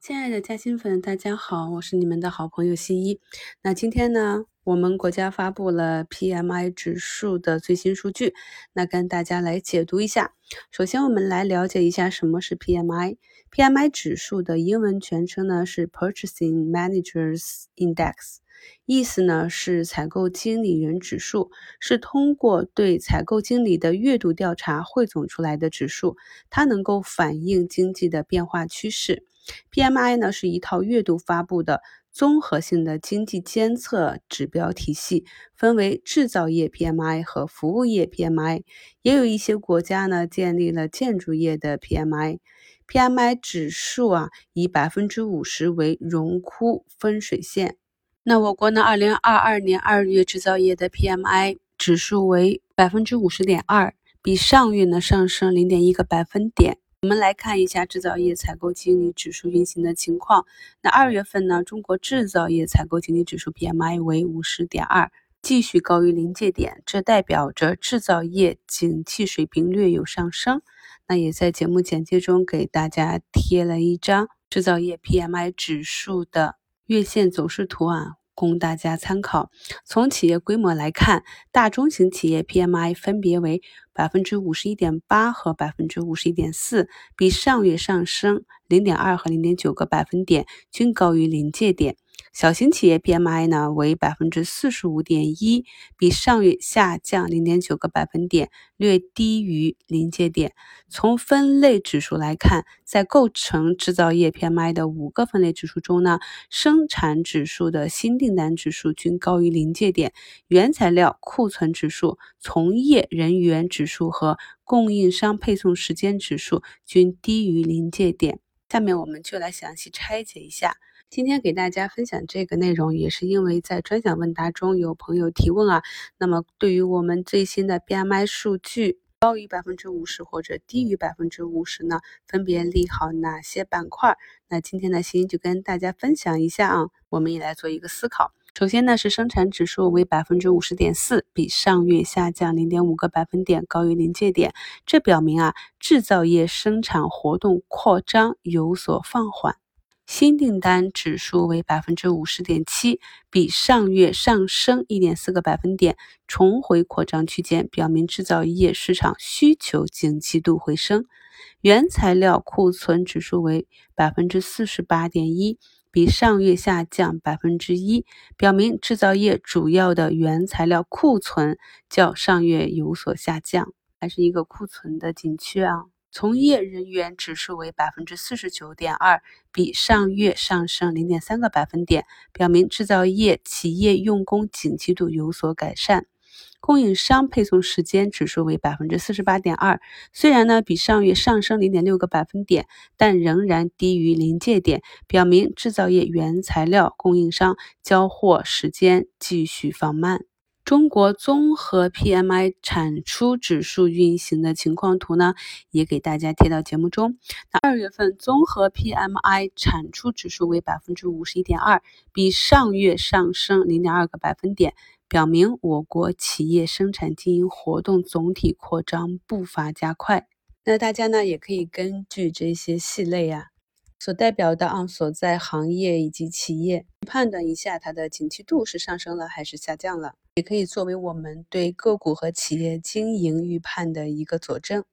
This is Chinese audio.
亲爱的嘉兴粉，大家好，我是你们的好朋友新一。那今天呢，我们国家发布了 PMI 指数的最新数据，那跟大家来解读一下。首先，我们来了解一下什么是 PMI。PMI 指数的英文全称呢是 Purchasing Managers Index，意思呢是采购经理人指数，是通过对采购经理的月度调查汇总出来的指数，它能够反映经济的变化趋势。PMI 呢是一套月度发布的综合性的经济监测指标体系，分为制造业 PMI 和服务业 PMI，也有一些国家呢建立了建筑业的 PMI。PMI 指数啊以百分之五十为荣枯分水线。那我国呢，二零二二年二月制造业的 PMI 指数为百分之五十点二，比上月呢上升零点一个百分点。我们来看一下制造业采购经理指数运行的情况。那二月份呢，中国制造业采购经理指数 PMI 为五十点二，继续高于临界点，这代表着制造业景气水平略有上升。那也在节目简介中给大家贴了一张制造业 PMI 指数的月线走势图啊。供大家参考。从企业规模来看，大中型企业 PMI 分别为百分之五十一点八和百分之五十一点四，比上月上升零点二和零点九个百分点，均高于临界点。小型企业 PMI 呢为百分之四十五点一，比上月下降零点九个百分点，略低于临界点。从分类指数来看，在构成制造业 PMI 的五个分类指数中呢，生产指数的新订单指数均高于临界点，原材料库存指数、从业人员指数和供应商配送时间指数均低于临界点。下面我们就来详细拆解一下。今天给大家分享这个内容，也是因为在专享问答中有朋友提问啊。那么对于我们最新的 BMI 数据高于百分之五十或者低于百分之五十呢，分别利好哪些板块？那今天呢，欣就跟大家分享一下啊。我们也来做一个思考。首先呢，是生产指数为百分之五十点四，比上月下降零点五个百分点，高于临界点。这表明啊，制造业生产活动扩张有所放缓。新订单指数为百分之五十点七，比上月上升一点四个百分点，重回扩张区间，表明制造业市场需求景气度回升。原材料库存指数为百分之四十八点一，比上月下降百分之一，表明制造业主要的原材料库存较上月有所下降，还是一个库存的紧缺啊。从业人员指数为百分之四十九点二，比上月上升零点三个百分点，表明制造业企业用工景气度有所改善。供应商配送时间指数为百分之四十八点二，虽然呢比上月上升零点六个百分点，但仍然低于临界点，表明制造业原材料供应商交货时间继续放慢。中国综合 PMI 产出指数运行的情况图呢，也给大家贴到节目中。那二月份综合 PMI 产出指数为百分之五十一点二，比上月上升零点二个百分点，表明我国企业生产经营活动总体扩张步伐加快。那大家呢，也可以根据这些系类啊。所代表的啊所在行业以及企业，判断一下它的景气度是上升了还是下降了，也可以作为我们对个股和企业经营预判的一个佐证。